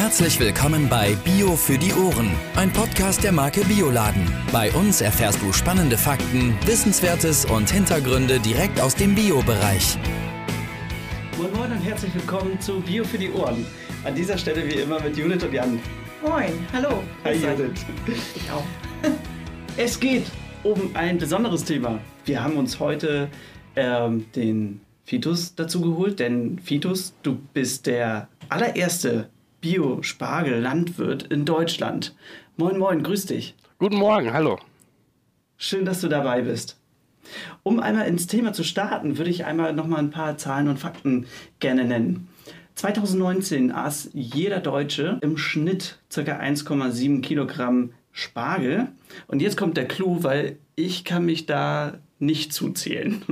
Herzlich willkommen bei Bio für die Ohren, ein Podcast der Marke Bioladen. Bei uns erfährst du spannende Fakten, Wissenswertes und Hintergründe direkt aus dem Bio-Bereich. Moin Moin und herzlich willkommen zu Bio für die Ohren. An dieser Stelle wie immer mit Judith und Jan. Moin, hallo. Hi. Judith. Ich auch. Es geht um ein besonderes Thema. Wir haben uns heute ähm, den Fitus dazu geholt, denn Fitus, du bist der allererste Bio-Spargel-Landwirt in Deutschland. Moin Moin, grüß dich. Guten Morgen, hallo. Schön, dass du dabei bist. Um einmal ins Thema zu starten, würde ich einmal noch mal ein paar Zahlen und Fakten gerne nennen. 2019 aß jeder Deutsche im Schnitt ca. 1,7 Kilogramm Spargel. Und jetzt kommt der Clou, weil ich kann mich da nicht zuzählen.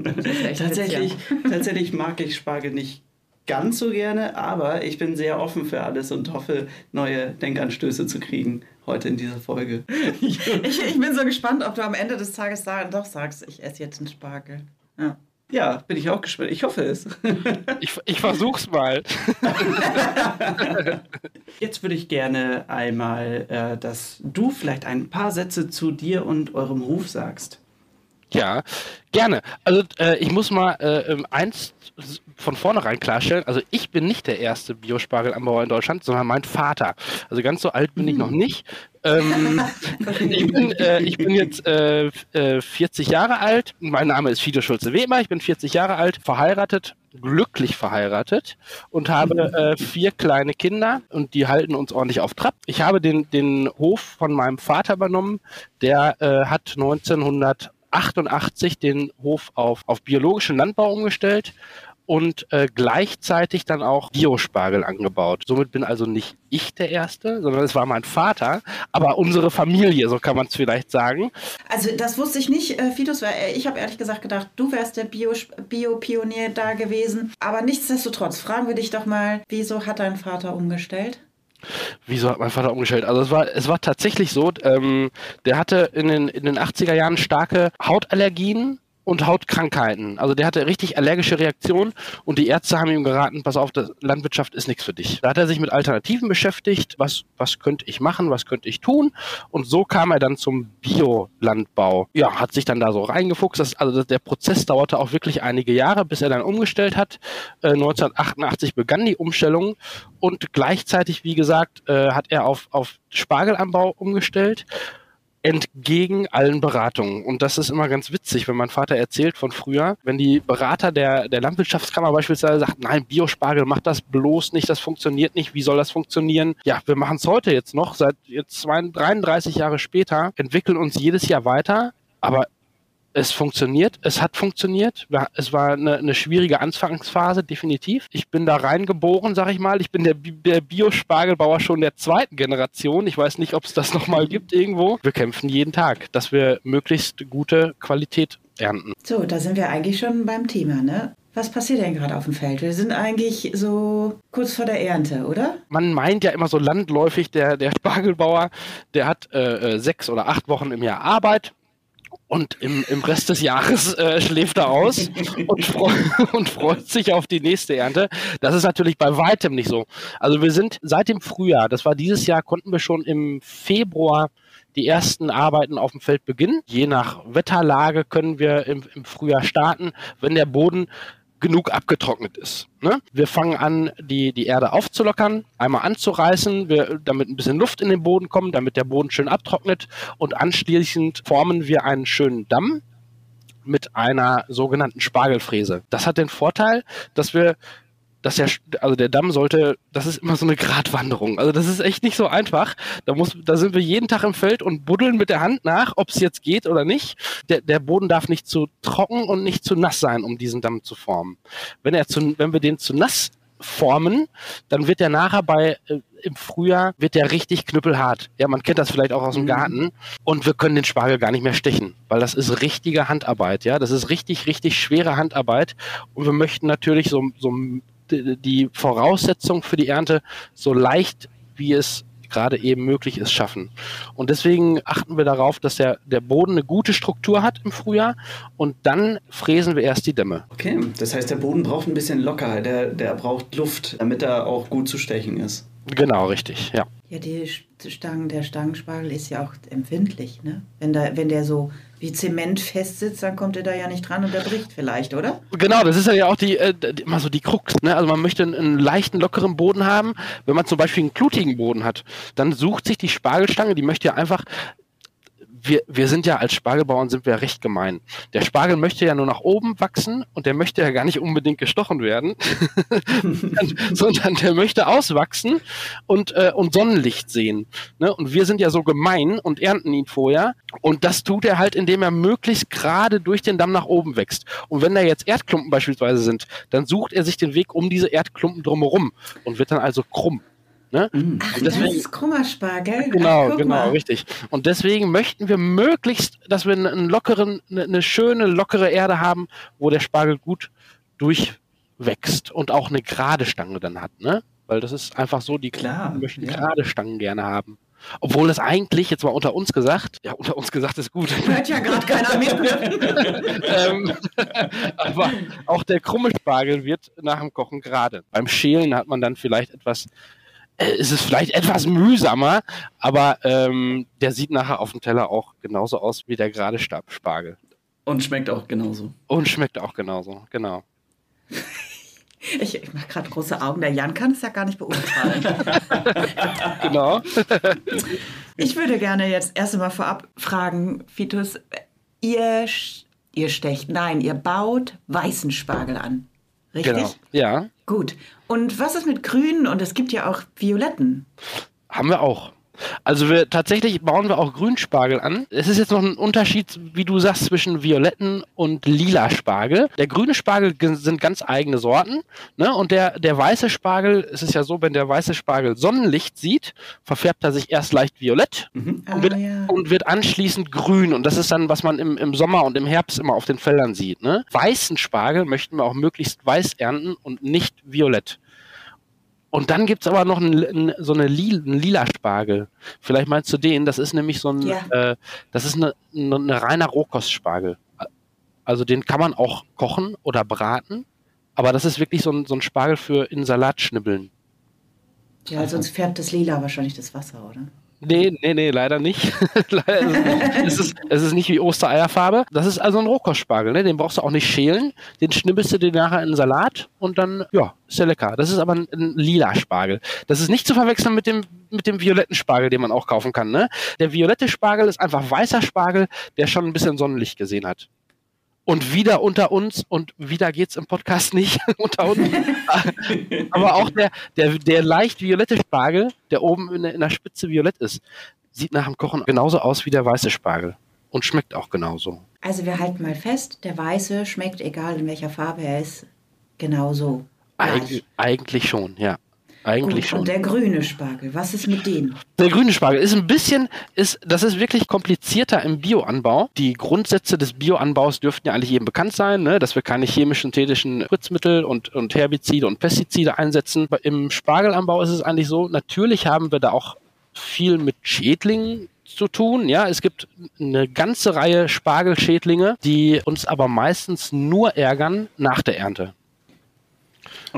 tatsächlich, tatsächlich mag ich Spargel nicht ganz so gerne, aber ich bin sehr offen für alles und hoffe, neue Denkanstöße zu kriegen heute in dieser Folge. Ich, ich bin so gespannt, ob du am Ende des Tages sag, doch sagst, ich esse jetzt einen Spargel. Ja. Ja, bin ich auch gespannt. Ich hoffe es. Ich, ich versuch's mal. Jetzt würde ich gerne einmal, äh, dass du vielleicht ein paar Sätze zu dir und eurem Hof sagst. Ja, gerne. Also äh, ich muss mal äh, ähm, eins von vornherein klarstellen. Also ich bin nicht der erste Biospargelanbauer in Deutschland, sondern mein Vater. Also ganz so alt bin ich noch nicht. Ähm, ich, bin, äh, ich bin jetzt äh, äh, 40 Jahre alt. Mein Name ist Fido Schulze-Wehmer. Ich bin 40 Jahre alt, verheiratet, glücklich verheiratet und habe äh, vier kleine Kinder und die halten uns ordentlich auf Trab. Ich habe den, den Hof von meinem Vater übernommen. Der äh, hat 1988 den Hof auf, auf biologischen Landbau umgestellt und äh, gleichzeitig dann auch Biospargel angebaut. Somit bin also nicht ich der Erste, sondern es war mein Vater, aber unsere Familie, so kann man es vielleicht sagen. Also das wusste ich nicht, äh, Fitus, weil äh, ich habe ehrlich gesagt gedacht, du wärst der Bio- Bio-Pionier da gewesen. Aber nichtsdestotrotz, fragen wir dich doch mal, wieso hat dein Vater umgestellt? Wieso hat mein Vater umgestellt? Also es war, es war tatsächlich so, ähm, der hatte in den, in den 80er Jahren starke Hautallergien und Hautkrankheiten. Also der hatte richtig allergische Reaktionen und die Ärzte haben ihm geraten, pass auf, Landwirtschaft ist nichts für dich. Da hat er sich mit Alternativen beschäftigt, was, was könnte ich machen, was könnte ich tun und so kam er dann zum Biolandbau. Ja, hat sich dann da so reingefuchst. Das, also der Prozess dauerte auch wirklich einige Jahre, bis er dann umgestellt hat. Äh, 1988 begann die Umstellung und gleichzeitig, wie gesagt, äh, hat er auf, auf Spargelanbau umgestellt entgegen allen Beratungen. Und das ist immer ganz witzig, wenn mein Vater erzählt von früher, wenn die Berater der, der Landwirtschaftskammer beispielsweise sagt, nein, Biospargel macht das bloß nicht, das funktioniert nicht, wie soll das funktionieren? Ja, wir machen es heute jetzt noch, seit jetzt 33 Jahre später, entwickeln uns jedes Jahr weiter, aber es funktioniert, es hat funktioniert. Es war eine, eine, schwierige Anfangsphase, definitiv. Ich bin da reingeboren, sag ich mal. Ich bin der, der Biospargelbauer schon der zweiten Generation. Ich weiß nicht, ob es das nochmal gibt irgendwo. Wir kämpfen jeden Tag, dass wir möglichst gute Qualität ernten. So, da sind wir eigentlich schon beim Thema, ne? Was passiert denn gerade auf dem Feld? Wir sind eigentlich so kurz vor der Ernte, oder? Man meint ja immer so landläufig, der, der Spargelbauer, der hat äh, sechs oder acht Wochen im Jahr Arbeit und im, im Rest des Jahres äh, schläft er aus und, freu und freut sich auf die nächste Ernte. Das ist natürlich bei weitem nicht so. Also wir sind seit dem Frühjahr, das war dieses Jahr, konnten wir schon im Februar die ersten Arbeiten auf dem Feld beginnen. Je nach Wetterlage können wir im, im Frühjahr starten, wenn der Boden genug abgetrocknet ist. Ne? Wir fangen an, die, die Erde aufzulockern, einmal anzureißen, wir, damit ein bisschen Luft in den Boden kommt, damit der Boden schön abtrocknet und anschließend formen wir einen schönen Damm mit einer sogenannten Spargelfräse. Das hat den Vorteil, dass wir dass der, also der Damm sollte, das ist immer so eine Gratwanderung. Also das ist echt nicht so einfach. Da muss, da sind wir jeden Tag im Feld und buddeln mit der Hand nach, ob es jetzt geht oder nicht. Der, der Boden darf nicht zu trocken und nicht zu nass sein, um diesen Damm zu formen. Wenn er zu, wenn wir den zu nass formen, dann wird der nachher bei äh, im Frühjahr wird der richtig knüppelhart. Ja, man kennt das vielleicht auch aus dem Garten und wir können den Spargel gar nicht mehr stechen, weil das ist richtige Handarbeit, ja, das ist richtig richtig schwere Handarbeit und wir möchten natürlich so so die Voraussetzung für die Ernte so leicht wie es gerade eben möglich ist, schaffen. Und deswegen achten wir darauf, dass der, der Boden eine gute Struktur hat im Frühjahr und dann fräsen wir erst die Dämme. Okay, das heißt, der Boden braucht ein bisschen Lockerheit, der, der braucht Luft, damit er auch gut zu stechen ist. Genau, richtig, ja. Ja, die Stangen, der Stangenspargel ist ja auch empfindlich, ne? Wenn, da, wenn der so wie Zement festsitzt, dann kommt er da ja nicht dran und der bricht vielleicht, oder? Genau, das ist ja auch die, äh, immer so die Krux. Ne? Also man möchte einen, einen, leichten, lockeren Boden haben. Wenn man zum Beispiel einen klutigen Boden hat, dann sucht sich die Spargelstange, die möchte ja einfach wir, wir sind ja als Spargelbauern sind wir recht gemein. Der Spargel möchte ja nur nach oben wachsen und der möchte ja gar nicht unbedingt gestochen werden, sondern der möchte auswachsen und, äh, und Sonnenlicht sehen. Ne? Und wir sind ja so gemein und ernten ihn vorher. Und das tut er halt, indem er möglichst gerade durch den Damm nach oben wächst. Und wenn da jetzt Erdklumpen beispielsweise sind, dann sucht er sich den Weg um diese Erdklumpen drumherum und wird dann also krumm. Ne? Mm. Ach, deswegen, das ist Krummerspargel. Genau, Ach, genau, mal. richtig. Und deswegen möchten wir möglichst, dass wir einen lockeren, eine, schöne, lockere Erde haben, wo der Spargel gut durchwächst und auch eine gerade Stange dann hat, ne? Weil das ist einfach so, die Klar, möchten ja. gerade Stangen gerne haben. Obwohl das eigentlich, jetzt mal unter uns gesagt, ja, unter uns gesagt ist gut. Hört ja gerade keiner mit. ähm, aber auch der krumme Spargel wird nach dem Kochen gerade. Beim Schälen hat man dann vielleicht etwas ist es vielleicht etwas mühsamer, aber ähm, der sieht nachher auf dem Teller auch genauso aus wie der gerade Stabspargel. Und schmeckt auch genauso. Und schmeckt auch genauso, genau. Ich, ich mache gerade große Augen. Der Jan kann es ja gar nicht beurteilen. genau. ich würde gerne jetzt erst einmal vorab fragen, Fitus, ihr, ihr stecht, nein, ihr baut weißen Spargel an. Richtig? Genau. Ja. Gut. Und was ist mit grünen? Und es gibt ja auch violetten. Haben wir auch. Also wir tatsächlich bauen wir auch Grünspargel an. Es ist jetzt noch ein Unterschied, wie du sagst, zwischen violetten und lila Spargel. Der grüne Spargel sind ganz eigene Sorten. Ne? Und der, der weiße Spargel, es ist ja so, wenn der weiße Spargel Sonnenlicht sieht, verfärbt er sich erst leicht violett mhm. und, wird, ah, ja. und, wird, anschließend grün. Und das ist dann, was man im, im Sommer und im Herbst immer auf den Feldern sieht. Ne? Weißen Spargel möchten wir auch möglichst weiß ernten und nicht violett. Und dann gibt es aber noch ein, ein, so eine Lil, einen lila Spargel. Vielleicht meinst du den? Das ist nämlich so ein, ja. äh, das ist eine, eine reiner Rohkostspargel. Also den kann man auch kochen oder braten. Aber das ist wirklich so ein, so ein Spargel für in Salat schnibbeln. Ja, sonst färbt das Lila wahrscheinlich das Wasser, oder? Nee, nee, nee, leider nicht. es, ist, es ist nicht wie Ostereierfarbe. Das ist also ein Rohkostspargel, ne? Den brauchst du auch nicht schälen. Den schnibbelst du dir nachher in den Salat und dann, ja, ist ja lecker. Das ist aber ein, ein lila Spargel. Das ist nicht zu verwechseln mit dem, mit dem violetten Spargel, den man auch kaufen kann, ne? Der violette Spargel ist einfach weißer Spargel, der schon ein bisschen Sonnenlicht gesehen hat und wieder unter uns und wieder geht's im Podcast nicht unter uns. Aber auch der, der, der leicht violette Spargel, der oben in der, in der Spitze violett ist, sieht nach dem Kochen genauso aus wie der weiße Spargel und schmeckt auch genauso. Also wir halten mal fest, der weiße schmeckt, egal in welcher Farbe er ist, genauso. Eig eigentlich schon, ja. Eigentlich Gut, schon. Und der grüne Spargel, was ist mit dem? Der grüne Spargel ist ein bisschen, ist, das ist wirklich komplizierter im Bioanbau. Die Grundsätze des Bioanbaus dürften ja eigentlich jedem bekannt sein, ne? dass wir keine chemischen, synthetischen Spritzmittel und, und Herbizide und Pestizide einsetzen. Im Spargelanbau ist es eigentlich so, natürlich haben wir da auch viel mit Schädlingen zu tun. Ja, es gibt eine ganze Reihe Spargelschädlinge, die uns aber meistens nur ärgern nach der Ernte.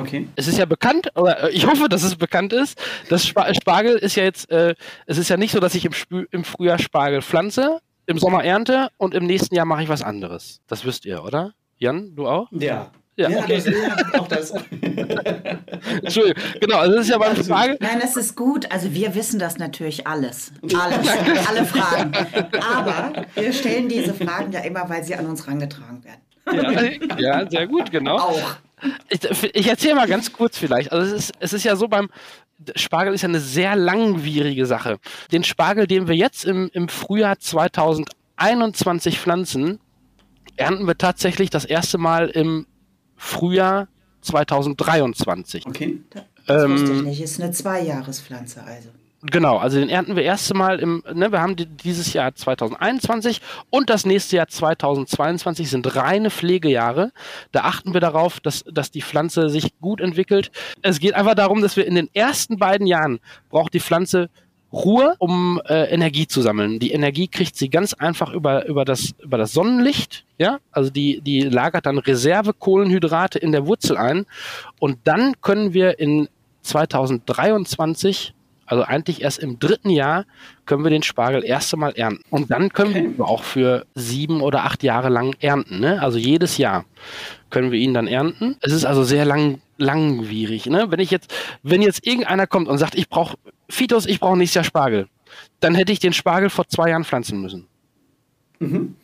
Okay. Es ist ja bekannt, oder äh, ich hoffe, dass es bekannt ist. Das Spargel ist ja jetzt, äh, es ist ja nicht so, dass ich im, Spü im Frühjahr Spargel pflanze, im Sommer ernte und im nächsten Jahr mache ich was anderes. Das wisst ihr, oder? Jan, du auch? Ja. Ja, ja okay. das, ja, auch das. Entschuldigung, genau, also das ist ja beim also, Spargel. Nein, das ist gut. Also wir wissen das natürlich alles. Alles. alle Fragen. Aber wir stellen diese Fragen ja immer, weil sie an uns herangetragen werden. Ja, ja sehr gut, genau. Auch. Ich, ich erzähle mal ganz kurz vielleicht. Also es ist, es ist ja so beim Spargel ist ja eine sehr langwierige Sache. Den Spargel, den wir jetzt im, im Frühjahr 2021 pflanzen, ernten wir tatsächlich das erste Mal im Frühjahr 2023. Okay. Das ähm, wusste ich nicht. Ist eine Zweijahrespflanze also. Genau, also den ernten wir erste Mal im, ne, wir haben dieses Jahr 2021 und das nächste Jahr 2022 sind reine Pflegejahre. Da achten wir darauf, dass, dass die Pflanze sich gut entwickelt. Es geht einfach darum, dass wir in den ersten beiden Jahren braucht die Pflanze Ruhe, um äh, Energie zu sammeln. Die Energie kriegt sie ganz einfach über, über, das, über das Sonnenlicht. Ja, also die, die lagert dann Reservekohlenhydrate in der Wurzel ein und dann können wir in 2023 also eigentlich erst im dritten Jahr können wir den Spargel erst einmal ernten. Und dann können wir ihn auch für sieben oder acht Jahre lang ernten. Ne? Also jedes Jahr können wir ihn dann ernten. Es ist also sehr lang, langwierig. Ne? Wenn ich jetzt, wenn jetzt irgendeiner kommt und sagt, ich brauche Fitos, ich brauche nächstes Jahr Spargel, dann hätte ich den Spargel vor zwei Jahren pflanzen müssen. Mhm.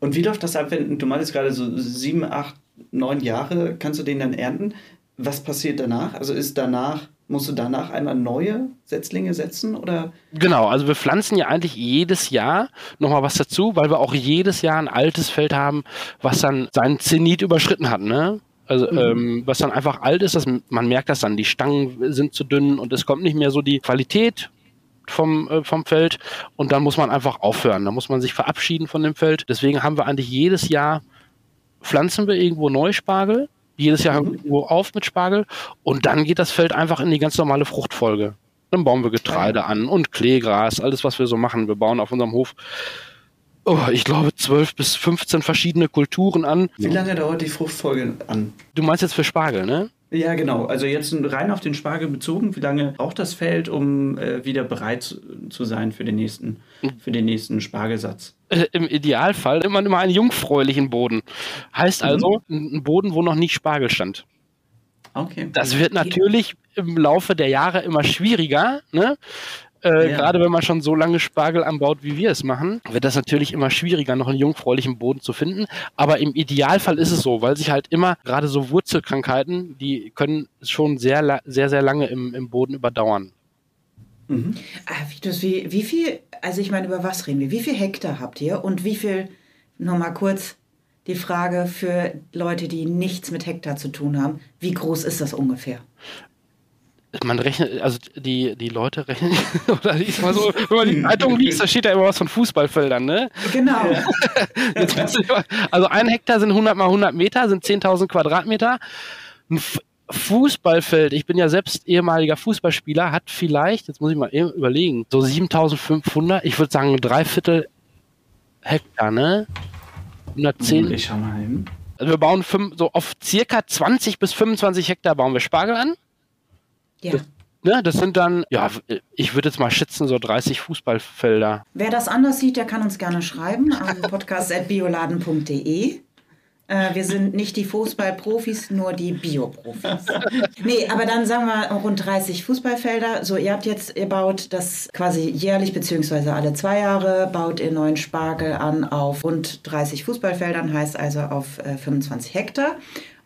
Und wie läuft das ab, wenn du meintest gerade so sieben, acht, neun Jahre, kannst du den dann ernten? Was passiert danach? Also ist danach Musst du danach einmal neue Setzlinge setzen oder? Genau, also wir pflanzen ja eigentlich jedes Jahr nochmal was dazu, weil wir auch jedes Jahr ein altes Feld haben, was dann seinen Zenit überschritten hat, ne? Also mhm. ähm, was dann einfach alt ist, dass man merkt das dann, die Stangen sind zu dünn und es kommt nicht mehr so die Qualität vom, äh, vom Feld und dann muss man einfach aufhören. Da muss man sich verabschieden von dem Feld. Deswegen haben wir eigentlich jedes Jahr pflanzen wir irgendwo Neuspargel jedes Jahr mhm. irgendwo auf mit Spargel und dann geht das Feld einfach in die ganz normale Fruchtfolge. Dann bauen wir Getreide an und Kleegras, alles was wir so machen. Wir bauen auf unserem Hof, oh, ich glaube, 12 bis 15 verschiedene Kulturen an. Wie lange dauert die Fruchtfolge an? Du meinst jetzt für Spargel, ne? Ja, genau. Also jetzt rein auf den Spargel bezogen, wie lange braucht das Feld, um äh, wieder bereit zu sein für den nächsten, für den nächsten Spargelsatz? Äh, Im Idealfall immer immer einen jungfräulichen Boden. Heißt also mhm. ein Boden, wo noch nicht Spargel stand. Okay. Das wird natürlich im Laufe der Jahre immer schwieriger. Ne? Äh, ja. Gerade wenn man schon so lange Spargel anbaut, wie wir es machen, wird das natürlich immer schwieriger, noch einen jungfräulichen Boden zu finden. Aber im Idealfall ist es so, weil sich halt immer gerade so Wurzelkrankheiten, die können schon sehr, sehr, sehr lange im, im Boden überdauern. Mhm. Ah, wie, wie viel, also ich meine, über was reden wir? Wie viel Hektar habt ihr und wie viel, nochmal kurz die Frage für Leute, die nichts mit Hektar zu tun haben, wie groß ist das ungefähr? Man rechnet, also die, die Leute rechnen, oder liest mal so, wenn man die Zeitung liest, da steht ja immer was von Fußballfeldern, ne? Genau. also ein Hektar sind 100 mal 100 Meter, sind 10.000 Quadratmeter. Ein Fußballfeld, ich bin ja selbst ehemaliger Fußballspieler, hat vielleicht, jetzt muss ich mal überlegen, so 7.500, ich würde sagen drei Viertel Hektar, ne? 110. Ich schau mal hin. Also wir bauen fünf, so auf circa 20 bis 25 Hektar bauen wir Spargel an. Ja. Das, ne, das sind dann, ja, ich würde jetzt mal schätzen, so 30 Fußballfelder. Wer das anders sieht, der kann uns gerne schreiben an podcast.bioladen.de. Äh, wir sind nicht die Fußballprofis, nur die Bioprofis. nee, aber dann sagen wir rund 30 Fußballfelder. So, ihr habt jetzt, ihr baut das quasi jährlich beziehungsweise alle zwei Jahre, baut ihr neuen Spargel an auf rund 30 Fußballfeldern, heißt also auf äh, 25 Hektar.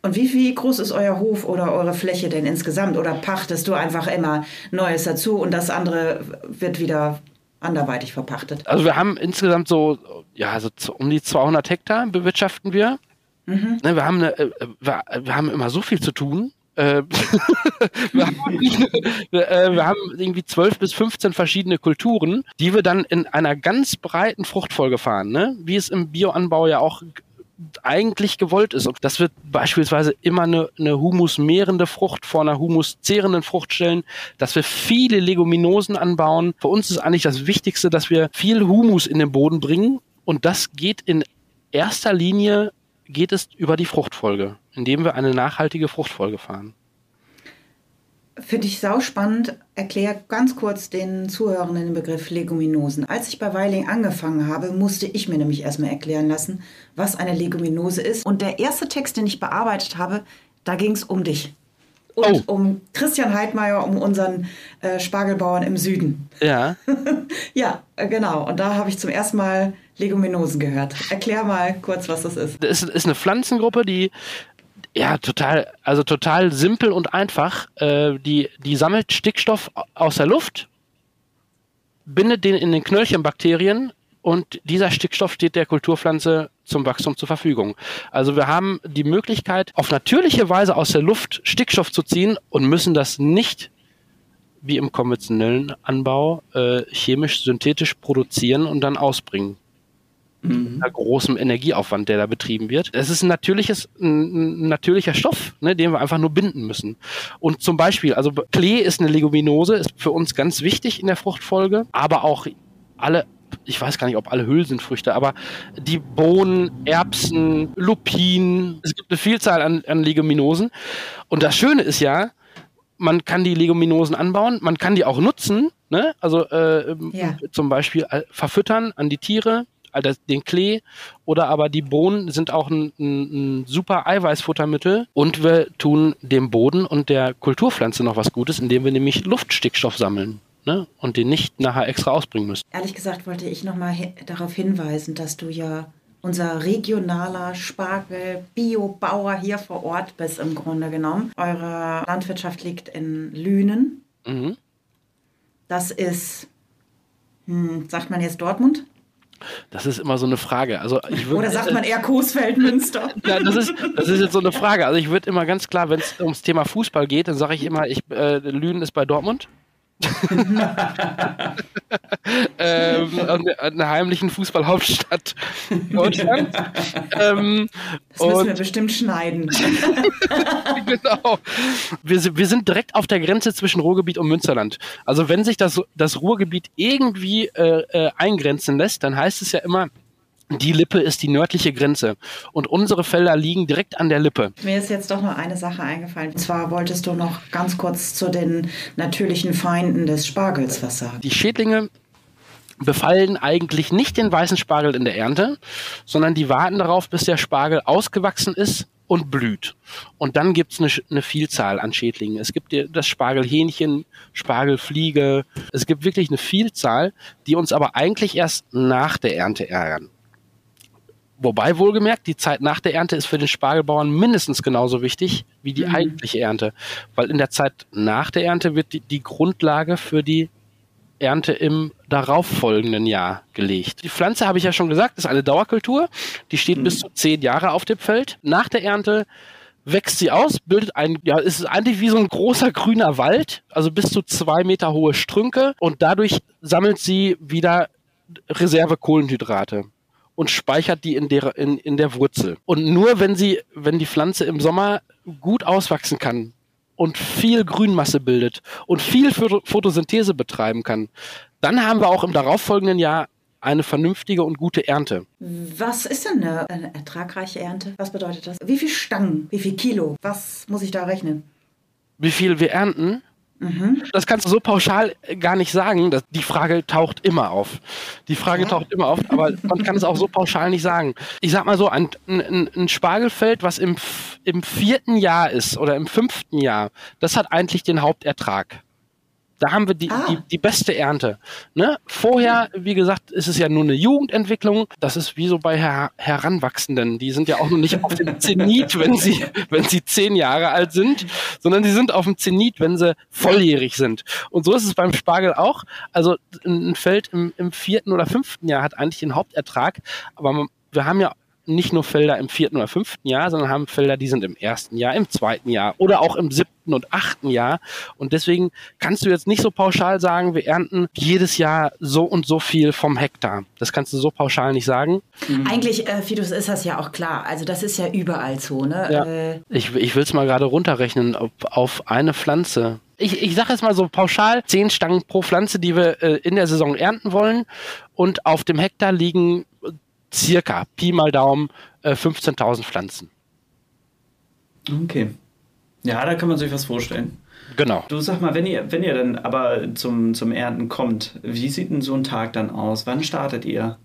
Und wie, wie groß ist euer Hof oder eure Fläche denn insgesamt? Oder pachtest du einfach immer Neues dazu und das andere wird wieder anderweitig verpachtet? Also wir haben insgesamt so, ja, so um die 200 Hektar bewirtschaften wir. Mhm. Ne, wir, haben eine, äh, wir, wir haben immer so viel zu tun. Äh, wir, haben, äh, wir, haben, irgendwie 12 bis 15 verschiedene Kulturen, die wir dann in einer ganz breiten Fruchtfolge fahren, ne? wie es im Bioanbau ja auch eigentlich gewollt ist. Und das wird beispielsweise immer eine, eine humusmehrende Frucht vor einer humuszehrenden Frucht stellen, dass wir viele Leguminosen anbauen. Für uns ist eigentlich das Wichtigste, dass wir viel Humus in den Boden bringen. Und das geht in erster Linie geht es über die Fruchtfolge, indem wir eine nachhaltige Fruchtfolge fahren. Finde ich sau spannend. Erklär ganz kurz den Zuhörern den Begriff Leguminosen. Als ich bei Weiling angefangen habe, musste ich mir nämlich erstmal erklären lassen, was eine Leguminose ist. Und der erste Text, den ich bearbeitet habe, da ging es um dich. Und oh. um Christian Heidmeier, um unseren äh, Spargelbauern im Süden. Ja. ja, äh, genau. Und da habe ich zum ersten Mal Leguminosen gehört. Erklär mal kurz, was das ist. Das ist eine Pflanzengruppe, die ja, total, also total simpel und einfach. Äh, die, die sammelt Stickstoff aus der Luft, bindet den in den Knöllchenbakterien und dieser Stickstoff steht der Kulturpflanze zum Wachstum zur Verfügung. Also wir haben die Möglichkeit, auf natürliche Weise aus der Luft Stickstoff zu ziehen und müssen das nicht wie im konventionellen Anbau äh, chemisch synthetisch produzieren und dann ausbringen mhm. großem Energieaufwand, der da betrieben wird. Es ist ein natürliches, ein, natürlicher Stoff, ne, den wir einfach nur binden müssen. Und zum Beispiel, also Klee ist eine Leguminose, ist für uns ganz wichtig in der Fruchtfolge, aber auch alle ich weiß gar nicht, ob alle Hülsenfrüchte, aber die Bohnen, Erbsen, Lupinen, es gibt eine Vielzahl an, an Leguminosen. Und das Schöne ist ja, man kann die Leguminosen anbauen, man kann die auch nutzen, ne? also äh, Ja. zum Beispiel äh, verfüttern an die Tiere, also den Klee oder aber die Bohnen sind auch ein, ein, ein super Eiweißfuttermittel und wir tun dem Boden und der Kulturpflanze noch was Gutes, indem wir nämlich Luftstickstoff sammeln ne? und den nicht nachher extra ausbringen müssen. Ehrlich gesagt wollte ich nochmal hi darauf hinweisen, dass du ja unser regionaler Spargel-Bio-Bauer hier vor Ort bist im Grunde genommen. Eure Landwirtschaft liegt in Lünen. Mhm. Das ist, hm, sagt man jetzt Dortmund? Das ist immer so eine Frage. Also ich würd- Oder sagt man eher Coesfeld, Münster? Ja, das ist, das ist jetzt so eine Frage. Also ich würde immer ganz klar, wenn es ums Thema Fußball geht, dann sage ich immer, ich, äh, Lünen ist bei Dortmund. Ähm, eine, eine heimlichen Fußballhauptstadt Deutschlands. ähm, Das müssen wir bestimmt schneiden. genau. Wir, sind- wir sind direkt auf der Grenze zwischen Ruhrgebiet und Münsterland. Also wenn sich das, das Ruhrgebiet irgendwie äh, äh, eingrenzen lässt, dann heißt es ja immer, die Lippe ist die nördliche Grenze. Und unsere Felder liegen direkt an der Lippe. Mir ist jetzt doch noch eine Sache eingefallen. Und zwar wolltest du noch ganz kurz zu den natürlichen Feinden des Spargels was sagen. Die Schädlinge befallen eigentlich nicht den weißen Spargel in der Ernte, sondern die warten darauf, bis der Spargel ausgewachsen ist und blüht. Und dann gibt es eine, eine Vielzahl an Schädlingen. Es gibt das Spargelhähnchen, Spargelfliege. Es gibt wirklich eine Vielzahl, die uns aber eigentlich erst nach der Ernte ärgern. Wobei wohlgemerkt, die Zeit nach der Ernte ist für den Spargelbauern mindestens genauso wichtig wie die eigentliche Ernte. Weil in der Zeit nach der Ernte wird die, die Grundlage für die Ernte im darauffolgenden Jahr gelegt. Die Pflanze, habe ich ja schon gesagt, ist eine Dauerkultur. Die steht bis zu zehn Jahre auf dem Feld. Nach der Ernte wächst sie aus, bildet ein, ja, es ist eigentlich wie so ein großer grüner Wald, also bis zu zwei Meter hohe Strünke und dadurch sammelt sie wieder Reservekohlenhydrate und speichert die in der, in, in der Wurzel. Und nur wenn sie, wenn die Pflanze im Sommer gut auswachsen kann und viel Grünmasse bildet und viel Photo Photosynthese betreiben kann, dann haben wir auch im darauffolgenden Jahr eine vernünftige und gute Ernte. Was ist denn eine, eine ertragreiche Ernte? Was bedeutet das? Wie viel Stangen? Wie viel Kilo? Was muss ich da rechnen? Wie viel wir ernten, das kannst du so pauschal gar nicht sagen. Das, die Frage taucht immer auf. Die Frage Ja. taucht immer auf, aber man kann es auch so pauschal nicht sagen. Ich sag mal so, ein, ein, ein Spargelfeld, was im, im vierten Jahr ist oder im fünften Jahr, das hat eigentlich den Hauptertrag. Da haben wir die, Ah. die, die beste Ernte. Ne? Vorher, wie gesagt, ist es ja nur eine Jugendentwicklung. Das ist wie so bei Her Heranwachsenden. Die sind ja auch noch nicht auf dem Zenit, wenn sie, wenn sie zehn Jahre alt sind, sondern sie sind auf dem Zenit, wenn sie volljährig sind. Und so ist es beim Spargel auch. Also ein Feld im, im vierten oder fünften Jahr hat eigentlich den Hauptertrag. Aber man, wir haben ja nicht nur Felder im vierten oder fünften Jahr, sondern haben Felder, die sind im ersten Jahr, im zweiten Jahr oder auch im siebten und achten Jahr. Und deswegen kannst du jetzt nicht so pauschal sagen, wir ernten jedes Jahr so und so viel vom Hektar. Das kannst du so pauschal nicht sagen. Eigentlich, äh, Fidus, ist das ja auch klar. Also das ist ja überall so, ne? Ja. Äh, Ich, ich will es mal gerade runterrechnen auf, auf eine Pflanze. Ich, ich sage jetzt mal so pauschal, zehn Stangen pro Pflanze, die wir äh, in der Saison ernten wollen. Und auf dem Hektar liegen circa, Pi mal Daumen, äh, 15.000 Pflanzen. Okay. Ja, da kann man sich was vorstellen. Genau. Du sag mal, wenn ihr, wenn ihr dann aber zum, zum Ernten kommt, wie sieht denn so ein Tag dann aus? Wann startet ihr?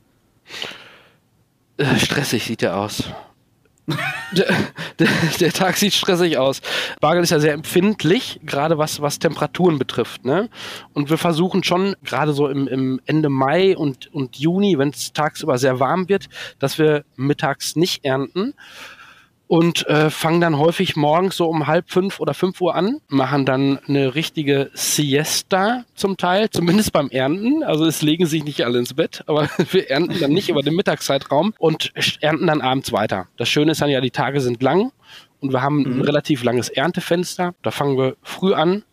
Äh, stressig sieht der aus. Der, der, der Tag sieht stressig aus. Spargel ist ja sehr empfindlich, gerade was, was Temperaturen betrifft. Ne? Und wir versuchen schon, gerade so im, im Ende Mai und, und Juni, wenn es tagsüber sehr warm wird, dass wir mittags nicht ernten. Und äh, fangen dann häufig morgens so um halb fünf oder fünf Uhr an, machen dann eine richtige Siesta zum Teil, zumindest beim Ernten. Also es legen sich nicht alle ins Bett, aber wir ernten dann nicht über den Mittagszeitraum und ernten dann abends weiter. Das Schöne ist dann ja, die Tage sind lang und wir haben ein relativ langes Erntefenster. Da fangen wir früh an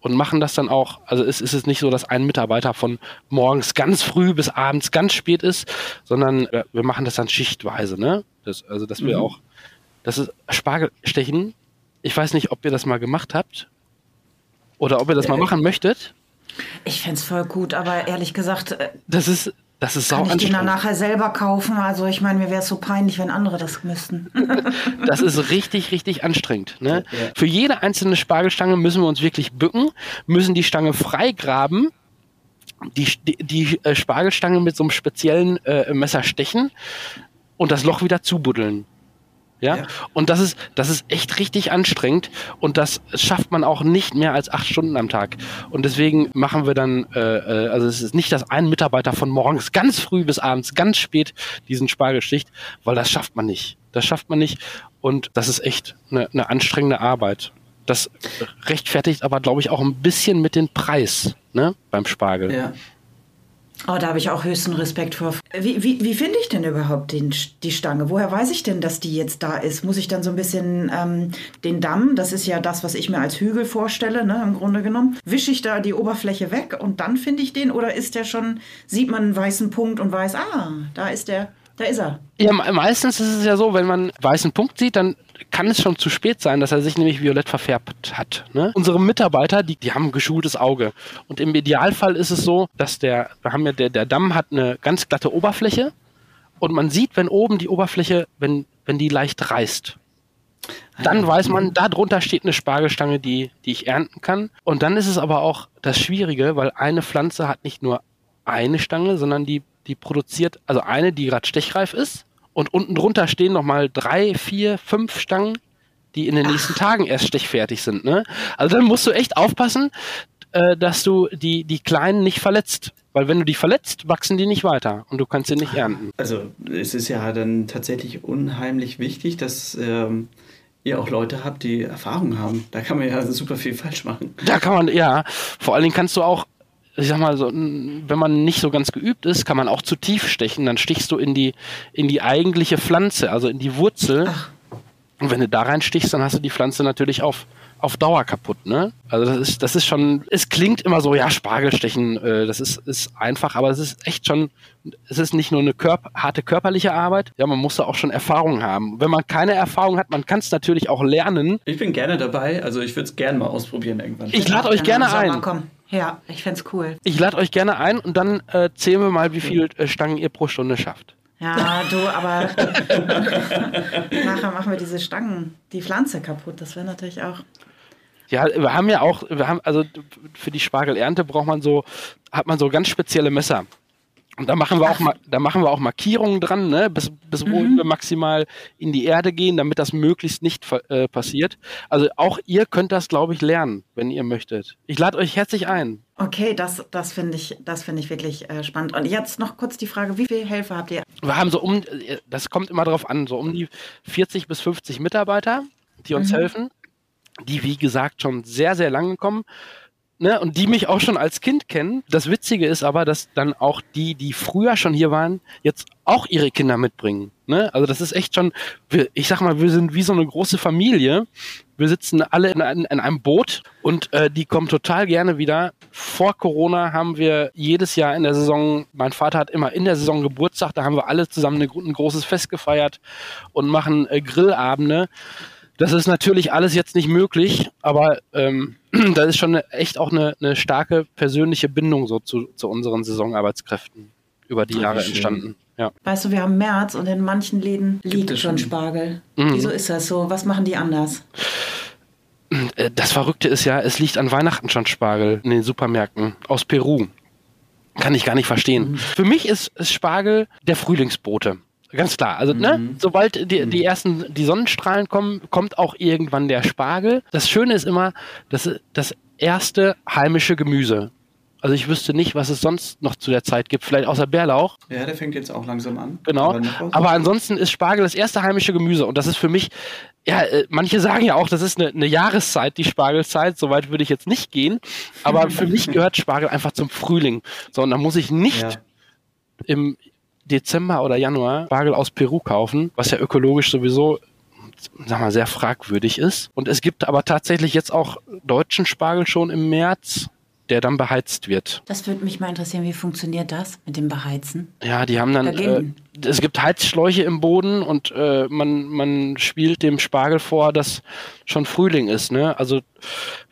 und machen das dann auch. Also es ist es nicht so, dass ein Mitarbeiter von morgens ganz früh bis abends ganz spät ist, sondern wir wir machen das dann schichtweise. Ne? Das, also dass wir auch, das ist Spargelstechen. Ich weiß nicht, ob ihr das mal gemacht habt oder ob ihr das mal machen möchtet. ich fände es voll gut, aber ehrlich gesagt, äh, Das ist, Das ist sau Kann ich den dann nachher selber kaufen? Also ich meine, mir wäre es so peinlich, wenn andere das müssten. Das ist richtig, richtig anstrengend. Ne? Ja. Für jede einzelne Spargelstange müssen wir uns wirklich bücken, müssen die Stange freigraben, die, die, die äh, Spargelstange mit so einem speziellen äh, Messer stechen und das Loch wieder zubuddeln. Ja? Ja. Und das ist, das ist echt richtig anstrengend und das schafft man auch nicht mehr als acht Stunden am Tag. Und deswegen machen wir dann, äh, äh, also es ist nicht, dass ein Mitarbeiter von morgens ganz früh bis abends ganz spät diesen Spargel sticht, weil das schafft man nicht. Das schafft man nicht und das ist echt eine, eine anstrengende Arbeit. Das rechtfertigt aber, glaube ich, auch ein bisschen mit dem Preis ne, beim Spargel. Ja. Oh, da habe ich auch höchsten Respekt vor. Wie, wie, wie finde ich denn überhaupt den, die Stange? Woher weiß ich denn, dass die jetzt da ist? Muss ich dann so ein bisschen ähm, den Damm, das ist ja das, was ich mir als Hügel vorstelle, ne, im Grunde genommen, wische ich da die Oberfläche weg und dann finde ich den? Oder ist der schon, sieht man einen weißen Punkt und weiß, ah, da ist der, da ist er. Ja, me- meistens ist es ja so, wenn man einen weißen Punkt sieht, dann kann es schon zu spät sein, dass er sich nämlich violett verfärbt hat. Ne? Unsere Mitarbeiter, die, die haben ein geschultes Auge. Und im Idealfall ist es so, dass der, wir haben ja, der, der Damm hat eine ganz glatte Oberfläche und man sieht, wenn oben die Oberfläche, wenn, wenn die leicht reißt. Dann weiß man, da drunter steht eine Spargelstange, die, die ich ernten kann. Und dann ist es aber auch das Schwierige, weil eine Pflanze hat nicht nur eine Stange, sondern die, die produziert, also eine, die gerade stechreif ist. Und unten drunter stehen nochmal drei, vier, fünf Stangen, die in den nächsten Tagen erst stechfertig sind. Ne? Also dann musst du echt aufpassen, äh, dass du die, die Kleinen nicht verletzt. Weil wenn du die verletzt, wachsen die nicht weiter und du kannst sie nicht ernten. Also es ist ja dann tatsächlich unheimlich wichtig, dass ähm, ihr auch Leute habt, die Erfahrung haben. Da kann man ja super viel falsch machen. Da kann man, ja, vor allen Dingen kannst du auch, ich sag mal so, wenn man nicht so ganz geübt ist, kann man auch zu tief stechen. Dann stichst du in die, in die eigentliche Pflanze, also in die Wurzel. Und wenn du da reinstichst, dann hast du die Pflanze natürlich auf, auf Dauer kaputt, ne? Also das ist, das ist schon, es klingt immer so, ja, Spargelstechen, äh, das ist, ist einfach, aber es ist echt schon, es ist nicht nur eine körp harte körperliche Arbeit, ja, man muss da auch schon Erfahrung haben. Wenn man keine Erfahrung hat, man kann es natürlich auch lernen. Ich bin gerne dabei, also ich würde es gerne mal ausprobieren irgendwann. Ich lade euch gerne ein. kommen. Ja, ich fänd's cool. Ich lade euch gerne ein und dann äh, zählen wir mal, wie viele äh, Stangen ihr pro Stunde schafft. Ja, du, aber nachher machen wir diese Stangen, die Pflanze kaputt. Das wäre natürlich auch. Ja, wir haben ja auch, wir haben, also für die Spargelernte braucht man so, hat man so ganz spezielle Messer. Und da machen wir auch mal, da machen wir auch Markierungen dran, ne, bis, bis wo wir maximal in die Erde gehen, damit das möglichst nicht äh, passiert. Also auch ihr könnt das, glaube ich, lernen, wenn ihr möchtet. Ich lade euch herzlich ein. Okay, das, das finde ich, das finde ich wirklich äh, spannend. Und jetzt noch kurz die Frage: Wie viele Helfer habt ihr? Wir haben so um, äh, das kommt immer drauf an, so um die 40 bis 50 Mitarbeiter, die uns helfen, die wie gesagt schon sehr, sehr lange kommen. Ne, und die mich auch schon als Kind kennen. Das Witzige ist aber, dass dann auch die, die früher schon hier waren, jetzt auch ihre Kinder mitbringen. Ne? Also das ist echt schon, ich sag mal, wir sind wie so eine große Familie. Wir sitzen alle in, ein- in einem Boot und äh, die kommen total gerne wieder. Vor Corona haben wir jedes Jahr in der Saison, mein Vater hat immer in der Saison Geburtstag, da haben wir alle zusammen eine, ein großes Fest gefeiert und machen äh, Grillabende. Das ist natürlich alles jetzt nicht möglich, aber ähm, da ist schon eine, echt auch eine, eine starke persönliche Bindung so zu, zu unseren Saisonarbeitskräften über die Ah, Jahre entstanden. Ja. Weißt du, wir haben März und in manchen Läden liegt es schon schon. Spargel. Mhm. Wieso ist das so? Was machen die anders? Äh, Das Verrückte ist ja, es liegt an Weihnachten schon Spargel in den Supermärkten aus Peru. Kann ich gar nicht verstehen. Für mich ist, ist Spargel der Frühlingsbote. Ganz klar. Also, ne, sobald die, die ersten, die Sonnenstrahlen kommen, kommt auch irgendwann der Spargel. Das Schöne ist immer, das, das erste heimische Gemüse. Also ich wüsste nicht, was es sonst noch zu der Zeit gibt. Vielleicht außer Bärlauch. Ja, der fängt jetzt auch langsam an. Genau. Aber ansonsten ist Spargel das erste heimische Gemüse. Und das ist für mich, ja, äh, manche sagen ja auch, das ist eine, eine Jahreszeit, die Spargelzeit. Soweit würde ich jetzt nicht gehen. Aber für mich gehört Spargel einfach zum Frühling. So, und da muss ich nicht ja. im Dezember oder Januar Spargel aus Peru kaufen, was ja ökologisch sowieso sag mal, sehr fragwürdig ist. Und es gibt aber tatsächlich jetzt auch deutschen Spargel schon im März, der dann beheizt wird. Das würde mich mal interessieren. Wie funktioniert das mit dem Beheizen? Ja, die haben dann, äh, es gibt Heizschläuche im Boden und äh, man, man spielt dem Spargel vor, dass schon Frühling ist. Ne? Also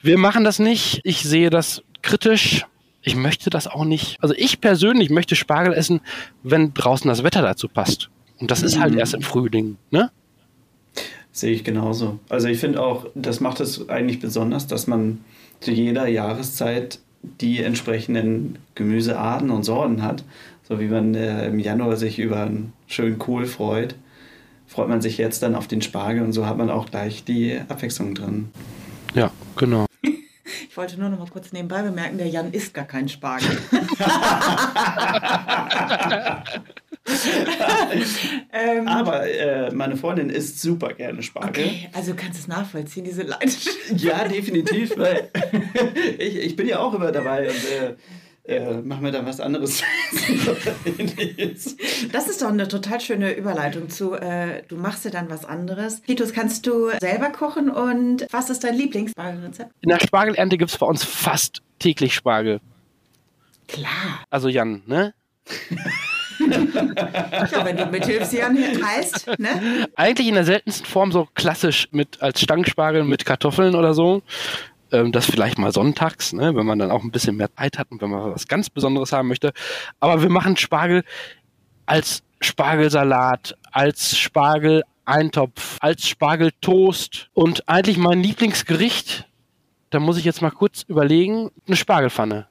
wir machen das nicht. Ich sehe das kritisch. Ich möchte das auch nicht. Also ich persönlich möchte Spargel essen, wenn draußen das Wetter dazu passt. Und das ist halt Mhm. erst im Frühling, ne? Sehe ich genauso. Also ich finde auch, das macht es eigentlich besonders, dass man zu jeder Jahreszeit die entsprechenden Gemüsearten und Sorten hat. So wie man äh, im Januar sich über einen schönen Kohl freut, freut man sich jetzt dann auf den Spargel und so hat man auch gleich die Abwechslung drin. Ja, genau. Ich wollte nur noch mal kurz nebenbei bemerken, der Jan isst gar keinen Spargel. ähm, Aber äh, meine Freundin isst super gerne Spargel. okay, also du kannst es nachvollziehen, diese Leidenschaft. Ja, definitiv, weil ich, ich bin ja auch immer dabei und äh, äh, mach mir dann was anderes. Das ist doch eine total schöne Überleitung zu, äh, du machst dir dann was anderes. Titus, kannst du selber kochen und was ist dein Lieblingsspargelrezept? In der Spargelernte gibt es bei uns fast täglich Spargel. Klar. Also Jan, ne? Ja, wenn du mithilfst, Jan heißt, ne? Eigentlich in der seltensten Form so klassisch mit als Stangspargel mit Kartoffeln oder so. Ähm, das vielleicht mal sonntags, ne, wenn man dann auch ein bisschen mehr Zeit hat und wenn man was ganz Besonderes haben möchte. Aber wir machen Spargel als Spargelsalat, als Spargel-Eintopf, als Spargeltoast und eigentlich mein Lieblingsgericht, da muss ich jetzt mal kurz überlegen, eine Spargelpfanne.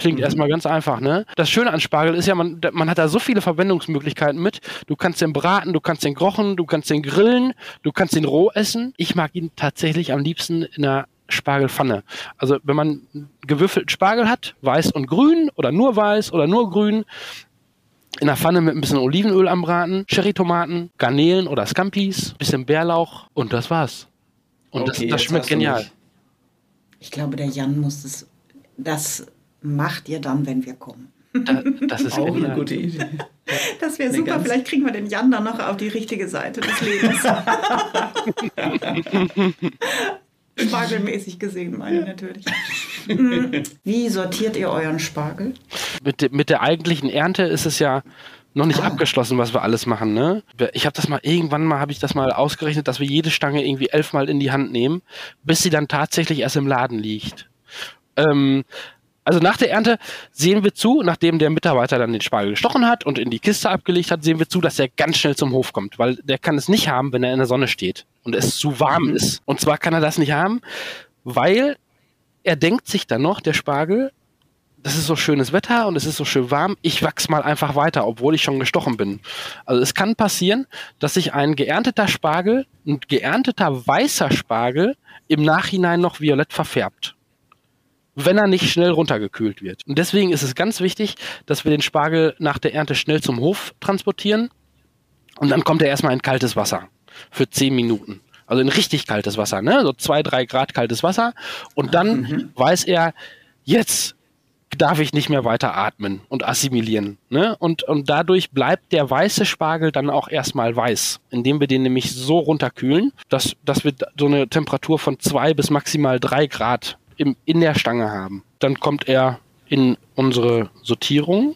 Klingt erstmal ganz einfach, ne? Das Schöne an Spargel ist ja, man, man hat da so viele Verwendungsmöglichkeiten mit. Du kannst den braten, du kannst den kochen, du kannst den grillen, du kannst den roh essen. Ich mag ihn tatsächlich am liebsten in einer Spargelpfanne. Also wenn man gewürfelten Spargel hat, weiß und grün oder nur weiß oder nur grün, in der Pfanne mit ein bisschen Olivenöl anbraten, Cherrytomaten, Garnelen oder Scampis, bisschen Bärlauch und das war's. Und Okay, das, das schmeckt genial. Ich glaube, der Jan muss es. Das macht ihr dann, wenn wir kommen. Da, das ist Auch eine gute Idee. Das wäre super. ganz- Vielleicht kriegen wir den Jan dann noch auf die richtige Seite des Lebens. Spargelmäßig gesehen, meine ich natürlich. Mm, Wie sortiert ihr euren Spargel? mit, de, mit der eigentlichen Ernte ist es ja noch nicht Ah. abgeschlossen, was wir alles machen. Ne? Ich habe das mal irgendwann mal habe ich das mal ausgerechnet, dass wir jede Stange irgendwie elfmal in die Hand nehmen, bis sie dann tatsächlich erst im Laden liegt. Ähm, also nach der Ernte sehen wir zu, nachdem der Mitarbeiter dann den Spargel gestochen hat und in die Kiste abgelegt hat, sehen wir zu, dass er ganz schnell zum Hof kommt, weil der kann es nicht haben, wenn er in der Sonne steht und es zu warm ist. Und zwar kann er das nicht haben, weil er denkt sich dann noch, der Spargel, das ist so schönes Wetter und es ist so schön warm, ich wachs mal einfach weiter, obwohl ich schon gestochen bin. Also es kann passieren, dass sich ein geernteter Spargel, ein geernteter weißer Spargel im Nachhinein noch violett verfärbt. Wenn er nicht schnell runtergekühlt wird. Und deswegen ist es ganz wichtig, dass wir den Spargel nach der Ernte schnell zum Hof transportieren und dann kommt er erstmal in kaltes Wasser für 10 Minuten. Also in richtig kaltes Wasser, ne? So zwei, drei Grad kaltes Wasser. Und dann weiß er, jetzt darf ich nicht mehr weiter atmen und assimilieren. Ne? Und, und dadurch bleibt der weiße Spargel dann auch erstmal weiß, indem wir den nämlich so runterkühlen, dass, dass wir so eine Temperatur von zwei bis maximal drei Grad im, in der Stange haben. Dann kommt er in unsere Sortierung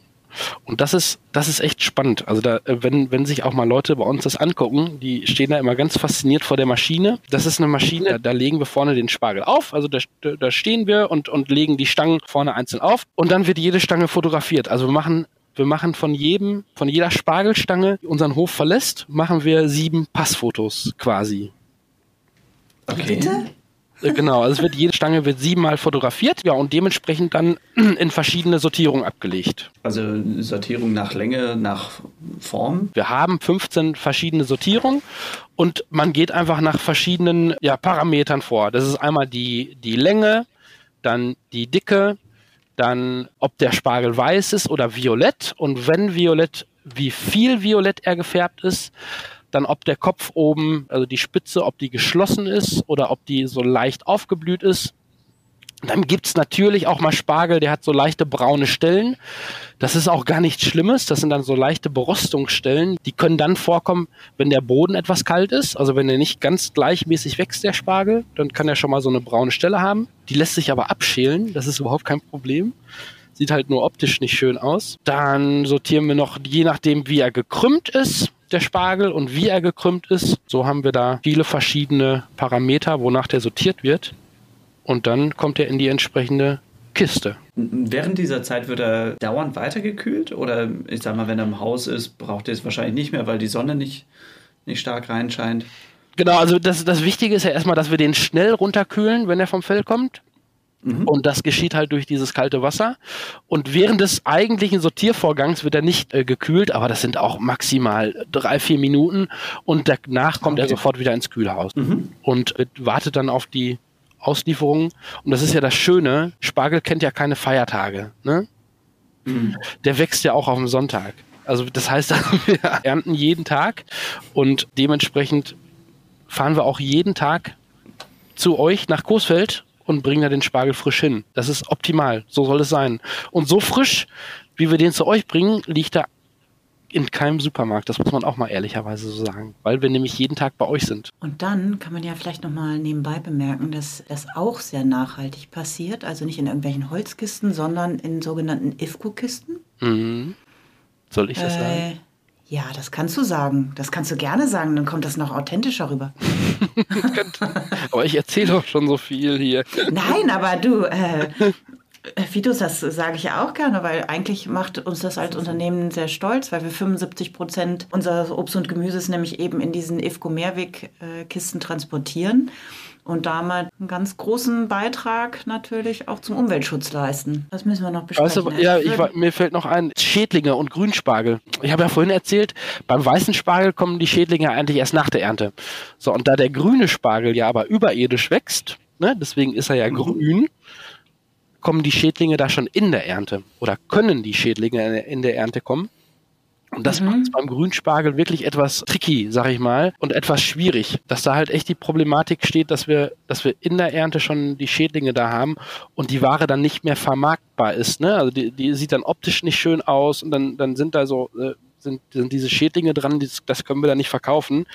und das ist, das ist echt spannend. Also da, äh, wenn, wenn sich auch mal Leute bei uns das angucken, die stehen da immer ganz fasziniert vor der Maschine. Das ist eine Maschine, da, da legen wir vorne den Spargel auf. Also da, da stehen wir und, und legen die Stangen vorne einzeln auf. Und dann wird jede Stange fotografiert. Also wir machen, wir machen von jedem, von jeder Spargelstange, die unseren Hof verlässt, machen wir sieben Passfotos quasi. Okay. Bitte? Äh, Genau, also es wird jede Stange wird siebenmal fotografiert, ja, und dementsprechend dann in verschiedene Sortierungen abgelegt. Also Sortierung nach Länge, nach Form. Wir haben 15 verschiedene Sortierungen und man geht einfach nach verschiedenen ja, Parametern vor. Das ist einmal die, die Länge, dann die Dicke, dann ob der Spargel weiß ist oder violett und wenn violett, wie viel violett er gefärbt ist, dann ob der Kopf oben, also die Spitze, ob die geschlossen ist oder ob die so leicht aufgeblüht ist. Dann gibt's natürlich auch mal Spargel, der hat so leichte braune Stellen. Das ist auch gar nichts Schlimmes. Das sind dann so leichte Berostungsstellen. Die können dann vorkommen, wenn der Boden etwas kalt ist. Also wenn er nicht ganz gleichmäßig wächst, der Spargel, dann kann er schon mal so eine braune Stelle haben. Die lässt sich aber abschälen. Das ist überhaupt kein Problem. Sieht halt nur optisch nicht schön aus. Dann sortieren wir noch, je nachdem, wie er gekrümmt ist, der Spargel und wie er gekrümmt ist. So haben wir da viele verschiedene Parameter, wonach der sortiert wird. Und dann kommt er in die entsprechende Kiste. Während dieser Zeit wird er dauernd weitergekühlt? Oder ich sag mal, wenn er im Haus ist, braucht er es wahrscheinlich nicht mehr, weil die Sonne nicht, nicht stark reinscheint. Genau, also das, das Wichtige ist ja erstmal, dass wir den schnell runterkühlen, wenn er vom Fell kommt. Mhm. Und das geschieht halt durch dieses kalte Wasser. Und während des eigentlichen Sortiervorgangs wird er nicht äh, gekühlt, aber das sind auch maximal drei, vier Minuten. Und danach kommt okay. er sofort wieder ins Kühlhaus mhm. und äh, wartet dann auf die Auslieferung. Und das ist ja das Schöne, Spargel kennt ja keine Feiertage. Ne? Mhm. Der wächst ja auch auf dem Sonntag. Also das heißt, wir ernten jeden Tag und dementsprechend fahren wir auch jeden Tag zu euch nach Coesfeld und bringen da den Spargel frisch hin. Das ist optimal. So soll es sein. Und so frisch, wie wir den zu euch bringen, liegt er in keinem Supermarkt. Das muss man auch mal ehrlicherweise so sagen, weil wir nämlich jeden Tag bei euch sind. Und dann kann man ja vielleicht noch mal nebenbei bemerken, dass das auch sehr nachhaltig passiert. Also nicht in irgendwelchen Holzkisten, sondern in sogenannten IFCO-Kisten. Mhm. Soll ich das äh, sagen? Ja, das kannst du sagen. Das kannst du gerne sagen, dann kommt das noch authentischer rüber. aber ich erzähle doch schon so viel hier. Nein, aber du, äh, Fitus, das sage ich ja auch gerne, weil eigentlich macht uns das als Unternehmen sehr stolz, weil wir 75 Prozent unseres Obst und Gemüses nämlich eben in diesen IFCO-Mehrweg-Kisten transportieren und damit einen ganz großen Beitrag natürlich auch zum Umweltschutz leisten. Das müssen wir noch besprechen. Weißt du, ja, ich, mir fällt noch ein, Schädlinge und Grünspargel. Ich habe ja vorhin erzählt, beim weißen Spargel kommen die Schädlinge eigentlich erst nach der Ernte. So, und da der grüne Spargel ja aber überirdisch wächst, ne, deswegen ist er ja mhm. grün, kommen die Schädlinge da schon in der Ernte oder können die Schädlinge in der Ernte kommen. Und das mhm. macht es beim Grünspargel wirklich etwas tricky, sag ich mal, und etwas schwierig, dass da halt echt die Problematik steht, dass wir, dass wir in der Ernte schon die Schädlinge da haben und die Ware dann nicht mehr vermarktbar ist. Ne? Also die, die sieht dann optisch nicht schön aus und dann, dann sind da so, äh, sind, sind diese Schädlinge dran, die, das können wir dann nicht verkaufen.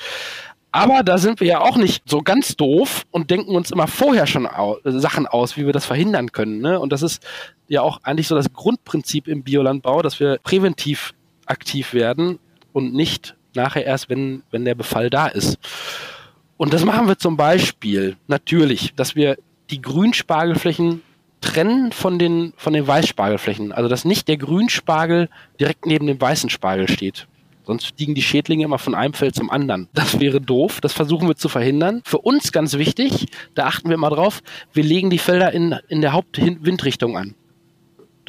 Aber da sind wir ja auch nicht so ganz doof und denken uns immer vorher schon au Sachen aus, wie wir das verhindern können. Ne? Und das ist ja auch eigentlich so das Grundprinzip im Biolandbau, dass wir präventiv aktiv werden und nicht nachher erst, wenn, wenn der Befall da ist. Und das machen wir zum Beispiel natürlich, dass wir die Grünspargelflächen trennen von den, von den Weißspargelflächen. Also dass nicht der Grünspargel direkt neben dem weißen Spargel steht. Sonst fliegen die Schädlinge immer von einem Feld zum anderen. Das wäre doof. Das versuchen wir zu verhindern. Für uns ganz wichtig, da achten wir mal drauf, wir legen die Felder in, in der Hauptwindrichtung an.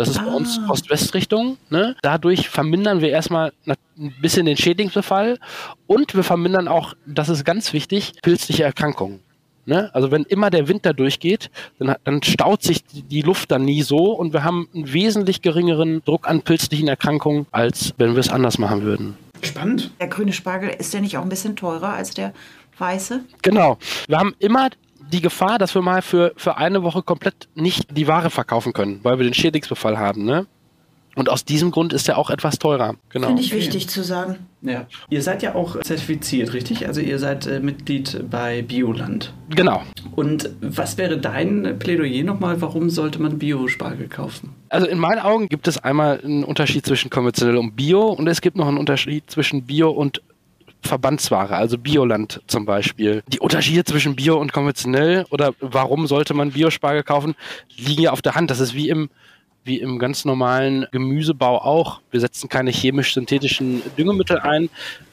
Das ist ah. bei uns ah. Ost-West-Richtung. Ne? Dadurch vermindern wir erstmal ein bisschen den Schädlingsbefall und wir vermindern auch, das ist ganz wichtig, pilzliche Erkrankungen. Ne? Also wenn immer der Winter durchgeht, dann, dann, staut sich die Luft dann nie so und wir haben einen wesentlich geringeren Druck an pilzlichen Erkrankungen, als wenn wir es anders machen würden. Spannend. Der grüne Spargel ist ja nicht auch ein bisschen teurer als der weiße? Genau. Wir haben immer die Gefahr, dass wir mal für, für eine Woche komplett nicht die Ware verkaufen können, weil wir den Schädlingsbefall haben, ne? Und aus diesem Grund ist er auch etwas teurer. Genau. Finde ich wichtig zu sagen. Ja. Ihr seid ja auch zertifiziert, richtig? Also ihr seid äh, Mitglied bei Bioland. Genau. Und was wäre dein Plädoyer nochmal? Warum sollte man Biospargel kaufen? Also in meinen Augen gibt es einmal einen Unterschied zwischen konventionell und Bio und es gibt noch einen Unterschied zwischen Bio und Verbandsware, also Bioland zum Beispiel. Die Unterschiede zwischen Bio und konventionell oder warum sollte man Biospargel kaufen, liegen ja auf der Hand. Das ist wie im wie im ganz normalen Gemüsebau auch. Wir setzen keine chemisch-synthetischen Düngemittel ein.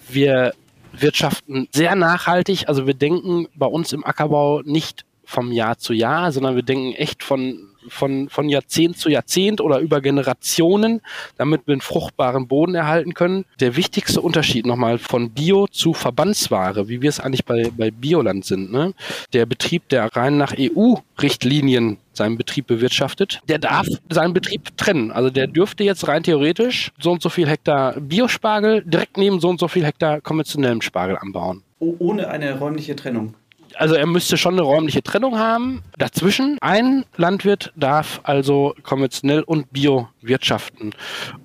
Wir wirtschaften sehr nachhaltig. Also wir denken bei uns im Ackerbau nicht vom Jahr zu Jahr, sondern wir denken echt von von, von Jahrzehnt zu Jahrzehnt oder über Generationen, damit wir einen fruchtbaren Boden erhalten können. Der wichtigste Unterschied nochmal von Bio zu Verbandsware, wie wir es eigentlich bei, bei Bioland sind. Ne? Der Betrieb, der rein nach EU-Richtlinien seinen Betrieb bewirtschaftet, der darf seinen Betrieb trennen. Also der dürfte jetzt rein theoretisch so und so viel Hektar Biospargel direkt neben so und so viel Hektar konventionellem Spargel anbauen. Ohne eine räumliche Trennung also er müsste schon eine räumliche Trennung haben. Dazwischen, ein Landwirt darf also konventionell und bio wirtschaften.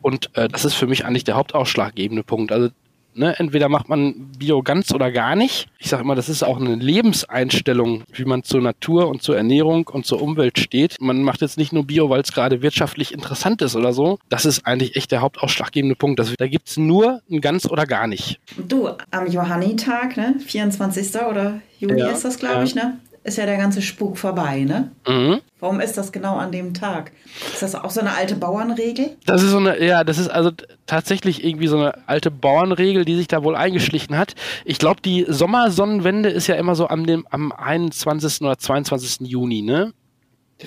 Und äh, das ist für mich eigentlich der hauptausschlaggebende Punkt. Also Ne, entweder macht man Bio ganz oder gar nicht. Ich sage immer, das ist auch eine Lebenseinstellung, wie man zur Natur und zur Ernährung und zur Umwelt steht. Man macht jetzt nicht nur Bio, weil es gerade wirtschaftlich interessant ist oder so. Das ist eigentlich echt der hauptausschlaggebende Punkt. Das, da gibt es nur ein ganz oder gar nicht. Du, am Johannitag, ne, 24. oder Juni ja, ist das, glaube ja. ich, ne? Ist ja der ganze Spuk vorbei, ne? Mhm. Warum ist das genau an dem Tag? Ist das auch so eine alte Bauernregel? Das ist so eine, ja, das ist also tatsächlich irgendwie so eine alte Bauernregel, die sich da wohl eingeschlichen hat. Ich glaube, die Sommersonnenwende ist ja immer so am, dem, am 21. oder 22. Juni, ne?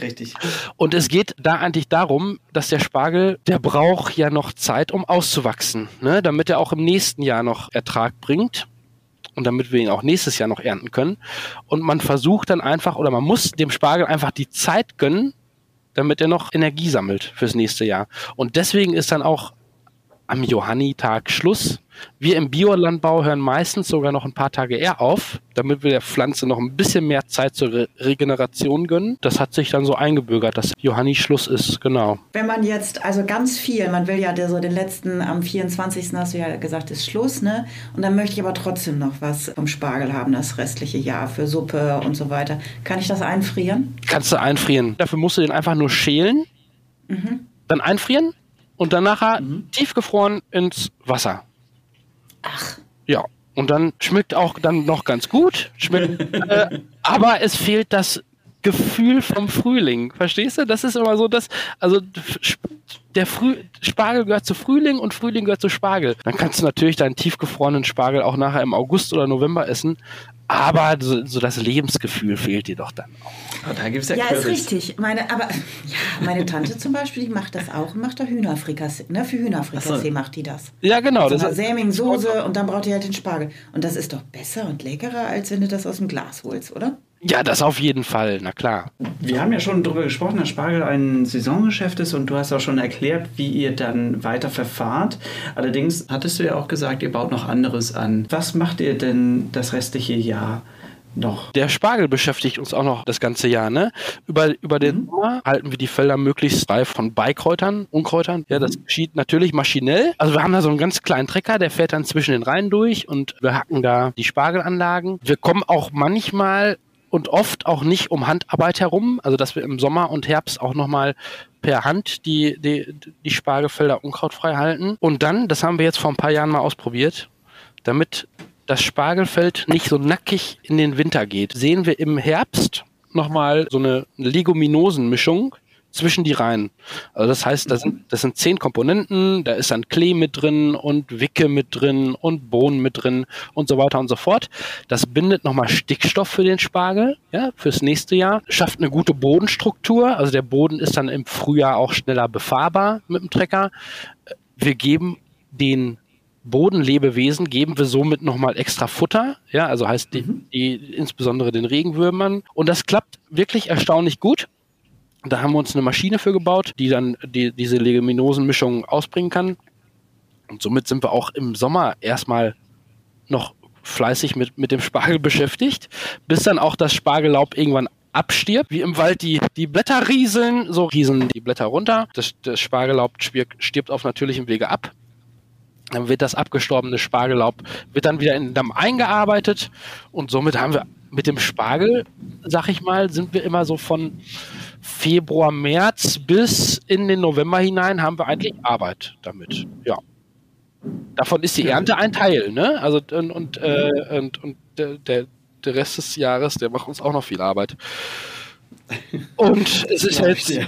Richtig. Und es geht da eigentlich darum, dass der Spargel, der braucht ja noch Zeit, um auszuwachsen, ne? damit er auch im nächsten Jahr noch Ertrag bringt und damit wir ihn auch nächstes Jahr noch ernten können. Und man versucht dann einfach oder man muss dem Spargel einfach die Zeit gönnen, damit er noch Energie sammelt fürs nächste Jahr. Und deswegen ist dann auch am Johannitag Schluss. Wir im Biolandbau hören meistens sogar noch ein paar Tage eher auf, damit wir der Pflanze noch ein bisschen mehr Zeit zur Re Regeneration gönnen. Das hat sich dann so eingebürgert, dass Johanni Schluss ist, genau. Wenn man jetzt, also ganz viel, man will ja der, so den letzten, am 24. hast du ja gesagt, ist Schluss, ne? Und dann möchte ich aber trotzdem noch was vom Spargel haben, das restliche Jahr für Suppe und so weiter. Kann ich das einfrieren? Kannst du einfrieren. Dafür musst du den einfach nur schälen, dann einfrieren und dann nachher tiefgefroren ins Wasser. Ach, Ja. Und dann schmeckt auch dann noch ganz gut. Schmeckt, äh, aber es fehlt das Gefühl vom Frühling. Verstehst du? Das ist immer so, dass, also der Früh, Spargel gehört zu Frühling und Frühling gehört zu Spargel. Dann kannst du natürlich deinen tiefgefrorenen Spargel auch nachher im August oder November essen. Aber so, so das Lebensgefühl fehlt dir doch dann auch. Oh, da gibt es ja, ja, ist richtig. Meine, aber ja, meine Tante zum Beispiel, die macht das auch, macht da Hühnerfrikassee. Ne? Für Hühnerfrikassee so. macht die das. Ja, genau. So Das eine ist, Säming-Soße und dann braucht ihr halt den Spargel. Und das ist doch besser und leckerer, als wenn du das aus dem Glas holst, oder? Ja, das auf jeden Fall. Na klar. Wir haben ja schon darüber gesprochen, dass Spargel ein Saisongeschäft ist und du hast auch schon erklärt, wie ihr dann weiter verfahrt. Allerdings hattest du ja auch gesagt, ihr baut noch anderes an. Was macht ihr denn das restliche Jahr noch? Der Spargel beschäftigt uns auch noch das ganze Jahr, ne? Über, über den Sommer halten wir die Felder möglichst frei von Beikräutern, Unkräutern. Ja, das geschieht natürlich maschinell. Also wir haben da so einen ganz kleinen Trecker, der fährt dann zwischen den Reihen durch und wir hacken da die Spargelanlagen. Wir kommen auch manchmal und oft auch nicht um Handarbeit herum, also dass wir im Sommer und Herbst auch nochmal per Hand die, die, die Spargelfelder unkrautfrei halten. Und dann, das haben wir jetzt vor ein paar Jahren mal ausprobiert, damit das Spargelfeld nicht so nackig in den Winter geht, sehen wir im Herbst nochmal so eine Leguminosenmischung zwischen die Reihen. Also das heißt, das sind, das sind zehn Komponenten, da ist dann Klee mit drin und Wicke mit drin und Bohnen mit drin und so weiter und so fort. Das bindet nochmal Stickstoff für den Spargel, ja, fürs nächste Jahr, schafft eine gute Bodenstruktur, also der Boden ist dann im Frühjahr auch schneller befahrbar mit dem Trecker. Wir geben den Bodenlebewesen geben wir somit nochmal extra Futter, ja, also heißt die, die, insbesondere den Regenwürmern. Und das klappt wirklich erstaunlich gut. Da haben wir uns eine Maschine für gebaut, die dann die, diese Leguminosenmischung ausbringen kann. Und somit sind wir auch im Sommer erstmal noch fleißig mit, mit dem Spargel beschäftigt, bis dann auch das Spargellaub irgendwann abstirbt, wie im Wald die, die Blätter rieseln, so rieseln die Blätter runter. Das, das Spargellaub stirbt, auf natürlichem Wege ab. Dann wird das abgestorbene Spargellaub wird dann wieder in den Damm eingearbeitet und somit haben wir mit dem Spargel, sag ich mal, sind wir immer so von Februar, März bis in den November hinein haben wir eigentlich Arbeit damit. Ja. Davon ist die Ernte ein Teil, ne? Also und, und, äh, und, und der, der, Rest des Jahres, der macht uns auch noch viel Arbeit. Und es ist jetzt dir.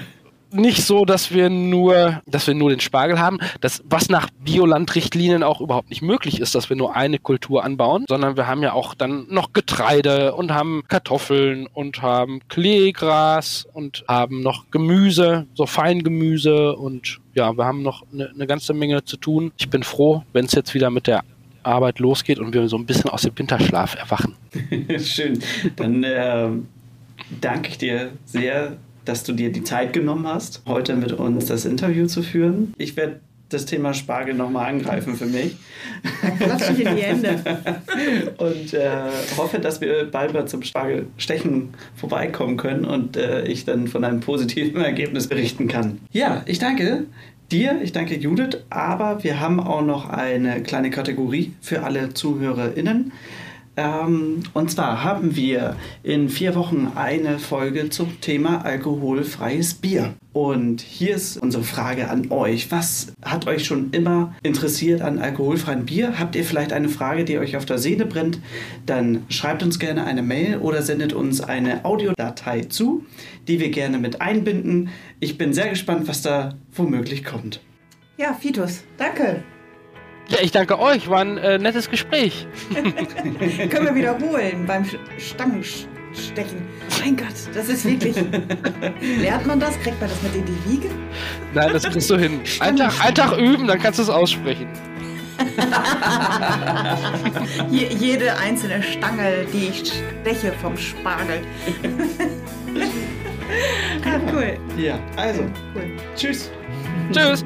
Nicht so, dass wir nur, dass wir nur den Spargel haben, das, was nach Biolandrichtlinien auch überhaupt nicht möglich ist, dass wir nur eine Kultur anbauen, sondern wir haben ja auch dann noch Getreide und haben Kartoffeln und haben Kleegras und haben noch Gemüse, so Feingemüse und ja, wir haben noch eine, eine ganze Menge zu tun. Ich bin froh, wenn es jetzt wieder mit der Arbeit losgeht und wir so ein bisschen aus dem Winterschlaf erwachen. Schön. Dann ähm, danke ich dir sehr, dass du dir die Zeit genommen hast, heute mit uns das Interview zu führen. Ich werde das Thema Spargel nochmal angreifen für mich Klatschen dir die Hände. und äh, hoffe, dass wir bald mal zum Spargelstechen vorbeikommen können und äh, ich dann von einem positiven Ergebnis berichten kann. Ja, ich danke dir, ich danke Judith, aber wir haben auch noch eine kleine Kategorie für alle ZuhörerInnen. Ähm, und zwar haben wir in vier Wochen eine Folge zum Thema alkoholfreies Bier. Und hier ist unsere Frage an euch. Was hat euch schon immer interessiert an alkoholfreiem Bier? Habt ihr vielleicht eine Frage, die euch auf der Seele brennt? Dann schreibt uns gerne eine Mail oder sendet uns eine Audiodatei zu, die wir gerne mit einbinden. Ich bin sehr gespannt, was da womöglich kommt. Ja, Fitus, danke. Ja, ich danke euch. War ein äh, nettes Gespräch. Können wir wiederholen beim Stangenstechen. Mein Gott, das ist wirklich. Lernt man das? Kriegt man das mit in die Wiege? Nein, das kriegst du hin. Ein Tag, ein Tag üben, dann kannst du es aussprechen. Je, jede einzelne Stange, die ich steche vom Spargel. ah, cool. Ja, also, cool. tschüss. Tschüss.